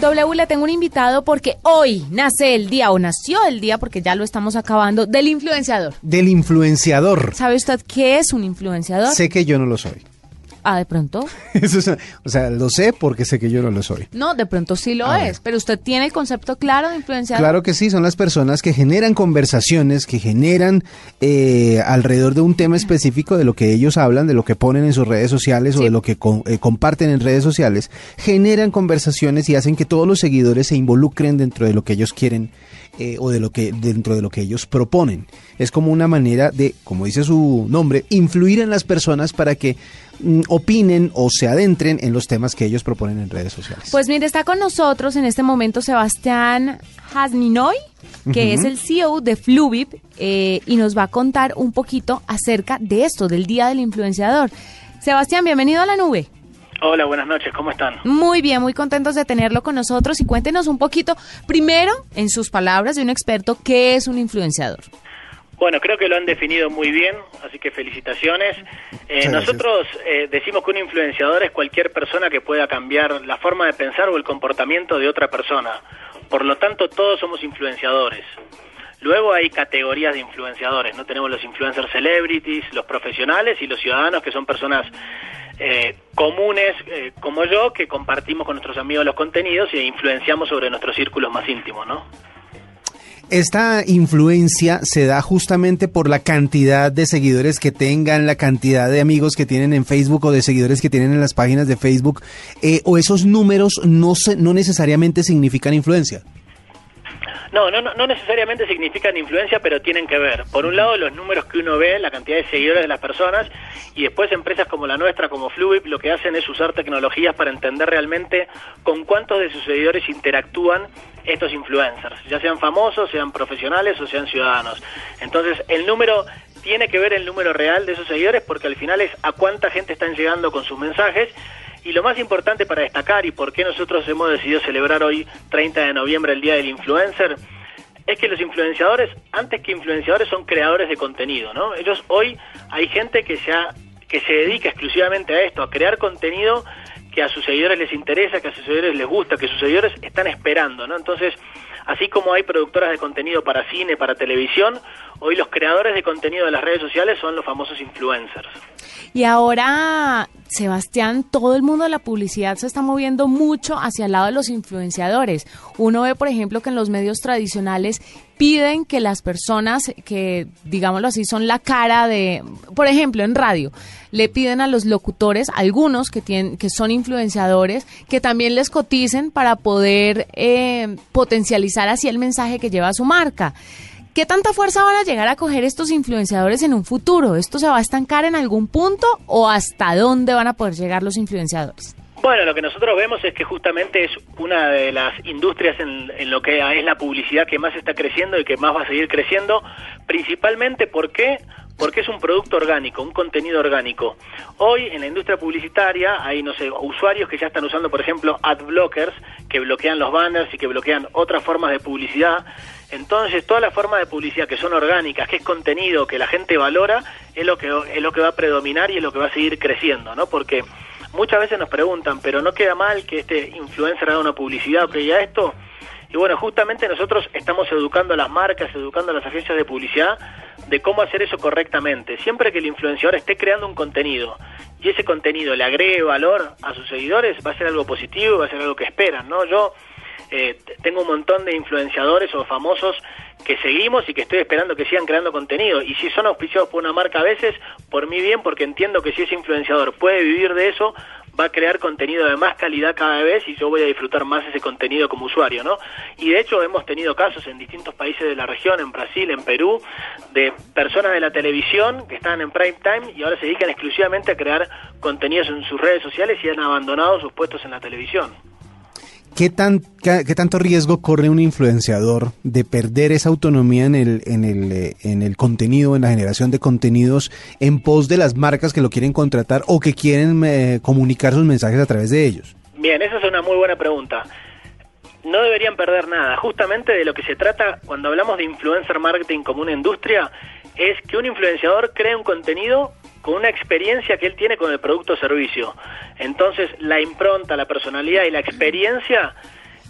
W le tengo un invitado porque hoy nace el día, o nació el día, porque ya lo estamos acabando, del influenciador. Del influenciador. ¿Sabe usted qué es un influenciador? Sé que yo no lo soy. Ah, de pronto. Eso es- o sea, lo sé porque sé que yo no lo soy. No, de pronto sí lo es, pero usted tiene el concepto claro de influenciador. Claro que sí, son las personas que generan conversaciones, que generan eh, alrededor de un tema específico de lo que ellos hablan, de lo que ponen en sus redes sociales o de lo que eh, comparten en redes sociales, generan conversaciones y hacen que todos los seguidores se involucren dentro de lo que ellos quieren eh, o de lo que dentro de lo que ellos proponen. Es como una manera de, como dice su nombre, influir en las personas para que mm, opinen o se adentren en los temas que ellos proponen en redes sociales. Pues mire, está con nosotros en este momento Sebastián Hasninoy, que es el CEO de Fluvip, eh, y nos va a contar un poquito acerca de esto, del Día del Influenciador. Sebastián, bienvenido a la nube. Hola, buenas noches, ¿cómo están? Muy bien, muy contentos de tenerlo con nosotros y cuéntenos un poquito, primero, en sus palabras de un experto, ¿qué es un influenciador? Bueno, creo que lo han definido muy bien, así que felicitaciones. Eh, nosotros eh, decimos que un influenciador es cualquier persona que pueda cambiar la forma de pensar o el comportamiento de otra persona. Por lo tanto, todos somos influenciadores. Luego hay categorías de influenciadores, ¿no? Tenemos los influencers celebrities, los profesionales y los ciudadanos, que son personas eh, comunes eh, como yo, que compartimos con nuestros amigos los contenidos e influenciamos sobre nuestros círculos más íntimos, ¿no? Esta influencia se da justamente por la cantidad de seguidores que tengan, la cantidad de amigos que tienen en Facebook o de seguidores que tienen en las páginas de Facebook, eh, o esos números no, se, no necesariamente significan influencia. No, no, no no necesariamente significan influencia, pero tienen que ver. Por un lado, los números que uno ve, la cantidad de seguidores de las personas, y después empresas como la nuestra, como Fluid, lo que hacen es usar tecnologías para entender realmente con cuántos de sus seguidores interactúan estos influencers, ya sean famosos, sean profesionales o sean ciudadanos. Entonces, el número tiene que ver el número real de esos seguidores porque al final es a cuánta gente están llegando con sus mensajes y lo más importante para destacar y por qué nosotros hemos decidido celebrar hoy, 30 de noviembre, el Día del Influencer, es que los influenciadores, antes que influenciadores, son creadores de contenido, ¿no? Ellos hoy hay gente que se, ha- que se dedica exclusivamente a esto, a crear contenido que a sus seguidores les interesa, que a sus seguidores les gusta, que sus seguidores están esperando, ¿no? Entonces, así como hay productoras de contenido para cine, para televisión, hoy los creadores de contenido de las redes sociales son los famosos influencers. Y ahora, Sebastián, todo el mundo de la publicidad se está moviendo mucho hacia el lado de los influenciadores. Uno ve, por ejemplo, que en los medios tradicionales piden que las personas que, digámoslo así, son la cara de, por ejemplo, en radio, le piden a los locutores, algunos que tienen, que son influenciadores, que también les coticen para poder eh, potencializar así el mensaje que lleva su marca. ¿Qué tanta fuerza van a llegar a coger estos influenciadores en un futuro? ¿Esto se va a estancar en algún punto o hasta dónde van a poder llegar los influenciadores? Bueno, lo que nosotros vemos es que justamente es una de las industrias en, lo que es la publicidad que más está creciendo y que más va a seguir creciendo, principalmente porque porque es un producto orgánico, un contenido orgánico. Hoy en la industria publicitaria hay, no sé, usuarios que ya están usando, por ejemplo, ad blockers que bloquean los banners y que bloquean otras formas de publicidad. Entonces, todas las formas de publicidad que son orgánicas, que es contenido que la gente valora, es lo que es lo que va a predominar y es lo que va a seguir creciendo, ¿no? Porque muchas veces nos preguntan, pero no queda mal que este influencer haga una publicidad o que esto. Y bueno, justamente nosotros estamos educando a las marcas, educando a las agencias de publicidad de cómo hacer eso correctamente. Siempre que el influenciador esté creando un contenido y ese contenido le agregue valor a sus seguidores, va a ser algo positivo, va a ser algo que esperan, ¿no? Yo eh, tengo un montón de influenciadores o famosos que seguimos y que estoy esperando que sigan creando contenido. Y si son auspiciados por una marca a veces, por mi bien, porque entiendo que si ese influenciador puede vivir de eso, va a crear contenido de más calidad cada vez y yo voy a disfrutar más ese contenido como usuario, ¿no? Y de hecho hemos tenido casos en distintos países de la región, en Brasil, en Perú, de personas de la televisión que estaban en prime time y ahora se dedican exclusivamente a crear contenidos en sus redes sociales y han abandonado sus puestos en la televisión. ¿Qué, tan, qué, qué tanto riesgo corre un influenciador de perder esa autonomía en el, en, el, eh, en el contenido, en la generación de contenidos, en pos de las marcas que lo quieren contratar o que quieren eh, comunicar sus mensajes a través de ellos? Bien, esa es una muy buena pregunta. No deberían perder nada. Justamente de lo que se trata cuando hablamos de influencer marketing como una industria es que un influenciador cree un contenido con una experiencia que él tiene con el producto o servicio. Entonces, la impronta, la personalidad y la experiencia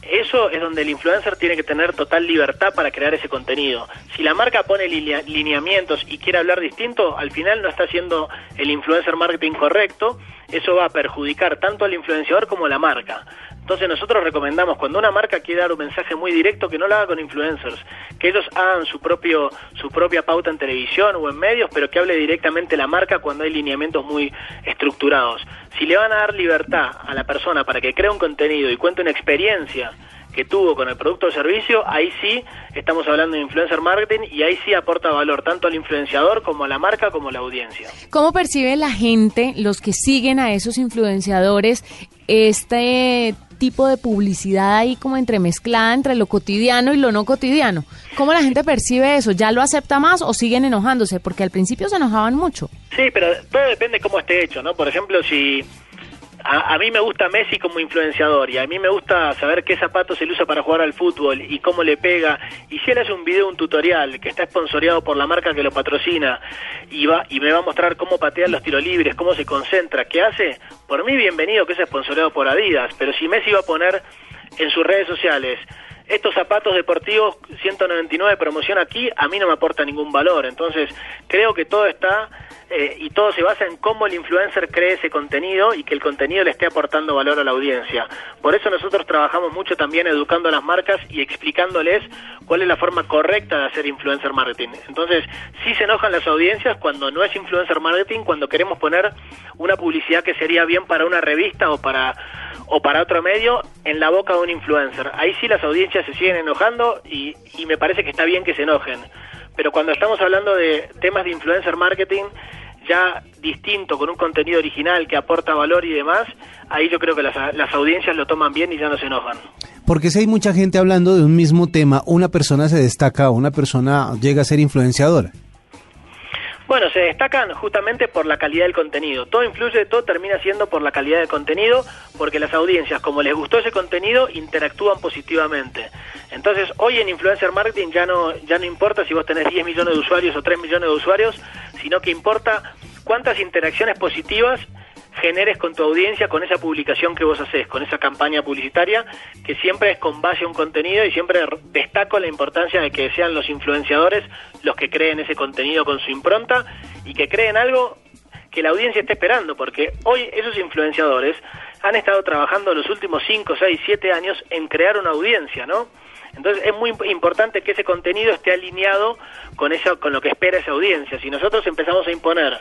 eso es donde el influencer tiene que tener total libertad para crear ese contenido. Si la marca pone lineamientos y quiere hablar distinto, al final no está haciendo el influencer marketing correcto, eso va a perjudicar tanto al influenciador como a la marca. Entonces nosotros recomendamos cuando una marca quiere dar un mensaje muy directo que no lo haga con influencers, que ellos hagan su propio su propia pauta en televisión o en medios, pero que hable directamente la marca cuando hay lineamientos muy estructurados. Si le van a dar libertad a la persona para que cree un contenido y cuente una experiencia que tuvo con el producto o servicio, ahí sí estamos hablando de influencer marketing y ahí sí aporta valor tanto al influenciador como a la marca como a la audiencia. ¿Cómo percibe la gente, los que siguen a esos influenciadores, este tipo de publicidad ahí como entremezclada entre lo cotidiano y lo no cotidiano. ¿Cómo la gente percibe eso? ¿Ya lo acepta más o siguen enojándose? Porque al principio se enojaban mucho. Sí, pero todo depende de cómo esté hecho, ¿no? Por ejemplo, si a, mí me gusta Messi como influenciador y a mí me gusta saber qué zapatos él usa para jugar al fútbol y cómo le pega. Y si él hace un video, un tutorial que está esponsoreado por la marca que lo patrocina y va y me va a mostrar cómo patear los tiros libres, cómo se concentra, qué hace, por mí bienvenido que es esponsoreado por Adidas. Pero si Messi va a poner en sus redes sociales estos zapatos deportivos 199 promoción aquí, a mí no me aporta ningún valor. Entonces, creo que todo está eh, y todo se basa en cómo el influencer cree ese contenido y que el contenido le esté aportando valor a la audiencia. Por eso nosotros trabajamos mucho también educando a las marcas y explicándoles cuál es la forma correcta de hacer influencer marketing. Entonces, sí se enojan las audiencias cuando no es influencer marketing, cuando queremos poner una publicidad que sería bien para una revista o para o para otro medio en la boca de un influencer. Ahí sí las audiencias se siguen enojando y, y me parece que está bien que se enojen. Pero cuando estamos hablando de temas de influencer marketing, ya distinto, con un contenido original que aporta valor y demás, ahí yo creo que las, las audiencias lo toman bien y ya no se enojan. Porque si hay mucha gente hablando de un mismo tema, una persona se destaca, una persona llega a ser influenciadora. Bueno, se destacan justamente por la calidad del contenido. Todo influye, todo termina siendo por la calidad del contenido, porque las audiencias, como les gustó ese contenido, interactúan positivamente. Entonces, hoy en influencer marketing ya no ya no importa si vos tenés 10 millones de usuarios o 3 millones de usuarios, sino que importa cuántas interacciones positivas generes con tu audiencia con esa publicación que vos haces, con esa campaña publicitaria, que siempre es con base a un contenido y siempre destaco la importancia de que sean los influenciadores los que creen ese contenido con su impronta y que creen algo que la audiencia esté esperando, porque hoy esos influenciadores han estado trabajando los últimos 5, 6, 7 años en crear una audiencia, ¿no? Entonces es muy importante que ese contenido esté alineado con eso, con lo que espera esa audiencia. Si nosotros empezamos a imponer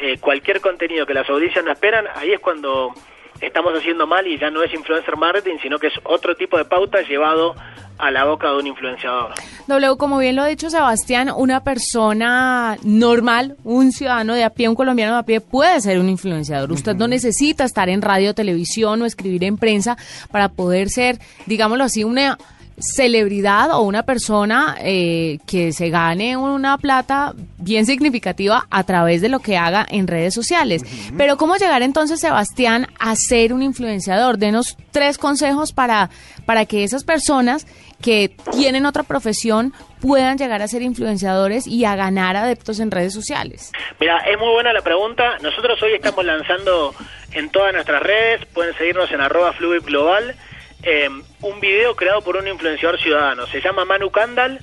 eh, cualquier contenido que las audiencias no esperan, ahí es cuando estamos haciendo mal y ya no es influencer marketing, sino que es otro tipo de pauta llevado a la boca de un influenciador. W, como bien lo ha dicho Sebastián, una persona normal, un ciudadano de a pie, un colombiano de a pie, puede ser un influenciador. Usted no necesita estar en radio, televisión o escribir en prensa para poder ser, digámoslo así, una celebridad o una persona eh, que se gane una plata bien significativa a través de lo que haga en redes sociales. Pero ¿cómo llegar entonces, Sebastián, a ser un influenciador? Denos tres consejos para, para que esas personas que tienen otra profesión puedan llegar a ser influenciadores y a ganar adeptos en redes sociales. Mira, es muy buena la pregunta. Nosotros hoy estamos lanzando en todas nuestras redes, pueden seguirnos en arroba Fluid Global eh, un video creado por un influenciador ciudadano. Se llama Manu Kandal.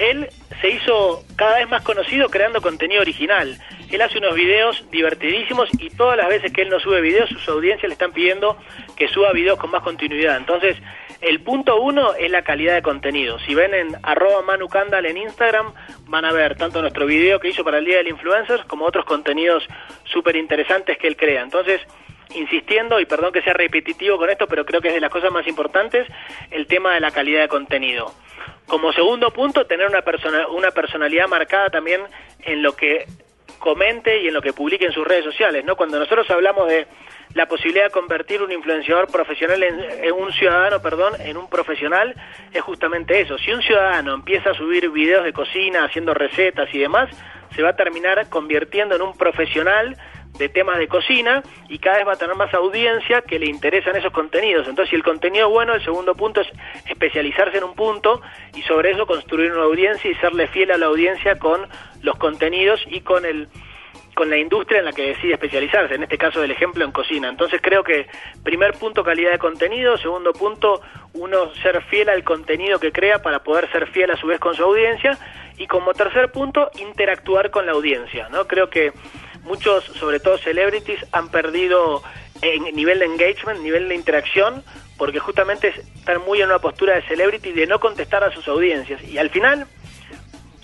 Él se hizo cada vez más conocido creando contenido original. Él hace unos videos divertidísimos y todas las veces que él no sube videos, sus audiencias le están pidiendo que suba videos con más continuidad. Entonces, el punto uno es la calidad de contenido. Si ven en arroba Manu Kandal en Instagram, van a ver tanto nuestro video que hizo para el Día del Influencer como otros contenidos súper interesantes que él crea. Entonces, insistiendo, y perdón que sea repetitivo con esto, pero creo que es de las cosas más importantes, el tema de la calidad de contenido. Como segundo punto, tener una, persona, una personalidad marcada también en lo que comente y en lo que publique en sus redes sociales, ¿no? Cuando nosotros hablamos de la posibilidad de convertir un influenciador profesional en, en, un ciudadano, perdón, en un profesional, es justamente eso. Si un ciudadano empieza a subir videos de cocina, haciendo recetas y demás, se va a terminar convirtiendo en un profesional de temas de cocina y cada vez va a tener más audiencia que le interesan esos contenidos. Entonces, si el contenido es bueno, el segundo punto es especializarse en un punto y sobre eso construir una audiencia y serle fiel a la audiencia con los contenidos y con el con la industria en la que decide especializarse, en este caso del ejemplo en cocina. Entonces creo que primer punto calidad de contenido, segundo punto uno ser fiel al contenido que crea para poder ser fiel a su vez con su audiencia y como tercer punto interactuar con la audiencia, ¿no? Creo que muchos, sobre todo celebrities, han perdido en nivel de engagement, nivel de interacción, porque justamente están muy en una postura de celebrity de no contestar a sus audiencias y al final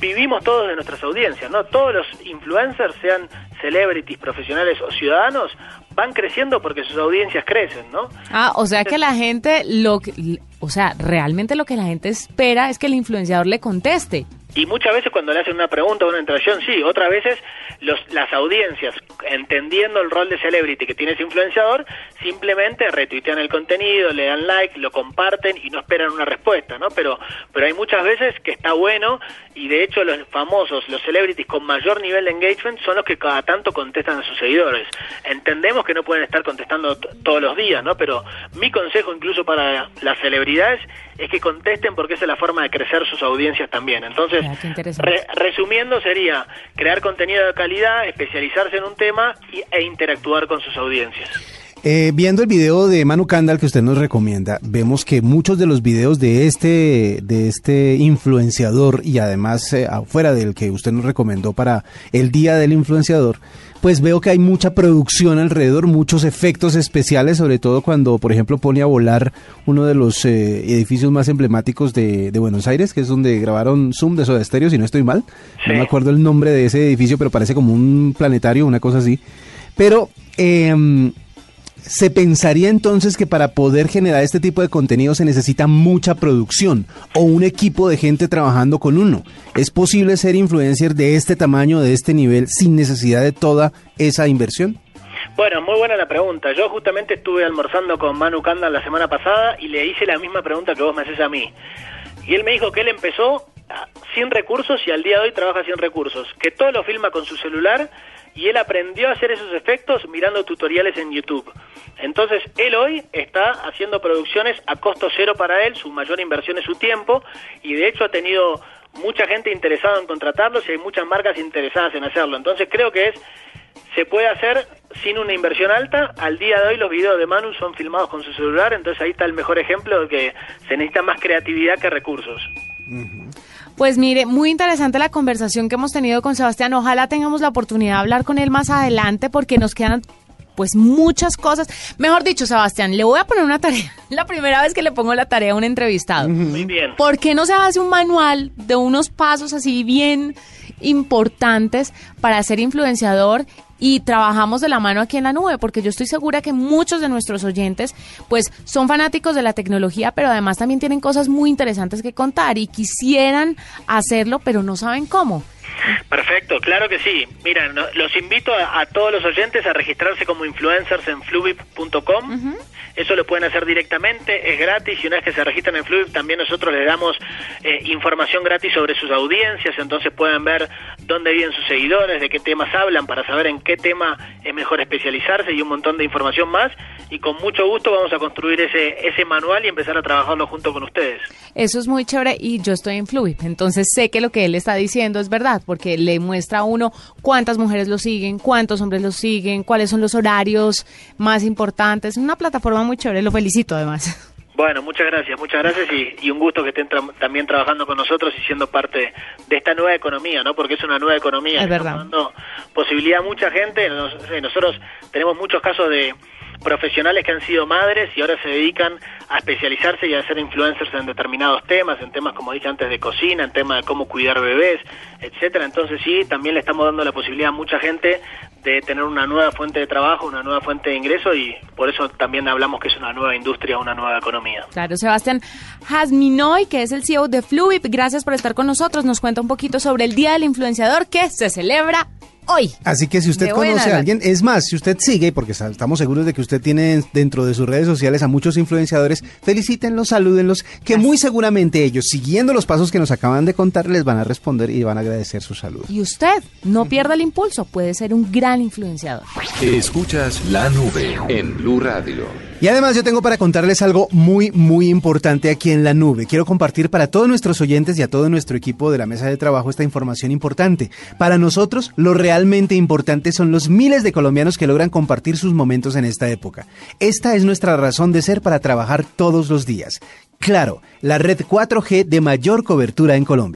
vivimos todos de nuestras audiencias, ¿no? Todos los influencers, sean celebrities, profesionales o ciudadanos, van creciendo porque sus audiencias crecen, ¿no? Ah, o sea que la gente, lo que, o sea, realmente lo que la gente espera es que el influenciador le conteste. Y muchas veces cuando le hacen una pregunta o una interacción, sí, otras veces los, las audiencias, entendiendo el rol de celebrity que tiene ese influenciador, simplemente retuitean el contenido, le dan like, lo comparten y no esperan una respuesta, ¿no? Pero, pero hay muchas veces que está bueno y de hecho los famosos, los celebrities con mayor nivel de engagement son los que cada tanto contestan a sus seguidores. Entendemos que no pueden estar contestando todos los días, ¿no? Pero mi consejo incluso para las celebridades es que contesten porque esa es la forma de crecer sus audiencias también. Entonces, resumiendo sería crear contenido de calidad, especializarse en un tema e interactuar con sus audiencias. Eh, viendo el video de Manu Kandal que usted nos recomienda, vemos que muchos de los videos de este, de este influenciador y además eh, afuera del que usted nos recomendó para el Día del Influenciador, pues veo que hay mucha producción alrededor, muchos efectos especiales, sobre todo cuando, por ejemplo, pone a volar uno de los eh, edificios más emblemáticos de, Buenos Aires, que es donde grabaron Zoom de Soda Stereo, si no estoy mal. No me acuerdo el nombre de ese edificio, pero parece como un planetario, una cosa así. Pero eh, se pensaría entonces que para poder generar este tipo de contenido se necesita mucha producción o un equipo de gente trabajando con uno. ¿Es posible ser influencer de este tamaño, de este nivel, sin necesidad de toda esa inversión? Bueno, muy buena la pregunta. Yo justamente estuve almorzando con Manu Kanda la semana pasada y le hice la misma pregunta que vos me haces a mí. Y él me dijo que él empezó sin recursos y al día de hoy trabaja sin recursos, que todo lo filma con su celular y él aprendió a hacer esos efectos mirando tutoriales en YouTube. Entonces, él hoy está haciendo producciones a costo cero para él, su mayor inversión es su tiempo, y de hecho ha tenido mucha gente interesada en contratarlos y hay muchas marcas interesadas en hacerlo. Entonces, creo que es se puede hacer sin una inversión alta. Al día de hoy los videos de Manu son filmados con su celular, entonces ahí está el mejor ejemplo de que se necesita más creatividad que recursos. Pues mire, muy interesante la conversación que hemos tenido con Sebastián. Ojalá tengamos la oportunidad de hablar con él más adelante porque nos quedan pues muchas cosas. Mejor dicho, Sebastián, le voy a poner una tarea. La primera vez que le pongo la tarea a un entrevistado. Muy bien. ¿Por qué no se hace un manual de unos pasos así bien importantes para ser influenciador y trabajamos de la mano aquí en la nube, porque yo estoy segura que muchos de nuestros oyentes pues son fanáticos de la tecnología, pero además también tienen cosas muy interesantes que contar y quisieran hacerlo, pero no saben cómo. Perfecto, claro que sí. Mira, los invito a, todos los oyentes a registrarse como influencers en fluvip.com. Eso lo pueden hacer directamente, es gratis y una vez que se registran en Fluvip también nosotros les damos eh, información gratis sobre sus audiencias, entonces pueden ver dónde viven sus seguidores, de qué temas hablan para saber en qué tema es mejor especializarse y un montón de información más y con mucho gusto vamos a construir ese, ese manual y empezar a trabajarlo junto con ustedes. Eso es muy chévere y yo estoy en Fluvip, entonces sé que lo que él está diciendo es verdad porque le muestra a uno cuántas mujeres lo siguen, cuántos hombres lo siguen, cuáles son los horarios más importantes. Una plataforma muy chévere, lo felicito además. Bueno, muchas gracias, muchas gracias y, un gusto que estén también trabajando con nosotros y siendo parte de esta nueva economía, ¿no? Porque es una nueva economía. Es verdad. dando posibilidad a mucha gente. nosotros tenemos muchos casos de profesionales que han sido madres y ahora se dedican a especializarse y a ser influencers en determinados temas, en temas como dije antes de cocina, en temas de cómo cuidar bebés, etcétera. Entonces sí, también le estamos dando la posibilidad a mucha gente de tener una nueva fuente de trabajo, una nueva fuente de ingreso y por eso también hablamos que es una nueva industria, una nueva economía. Claro, Sebastián Jasminoy, que es el CEO de Fluid, gracias por estar con nosotros. Nos cuenta un poquito sobre el Día del Influenciador que se celebra hoy. Así que si usted conoce a alguien, es más, si usted sigue, porque estamos seguros de que usted tiene dentro de sus redes sociales a muchos influenciadores, felicítenlos, salúdenlos, que muy seguramente ellos, siguiendo los pasos que nos acaban de contar, les van a responder y van a agradecer su salud. Y usted, no pierda el impulso, puede ser un gran influenciador. Escuchas la nube en Blue Radio. Y además yo tengo para contarles algo muy, muy importante aquí en la nube. Quiero compartir para todos nuestros oyentes y a todo nuestro equipo de la mesa de trabajo esta información importante. Para nosotros, lo realmente importante son los miles de colombianos que logran compartir sus momentos en esta época. Esta es nuestra razón de ser para trabajar todos los días. Claro, la red 4G de mayor cobertura en Colombia.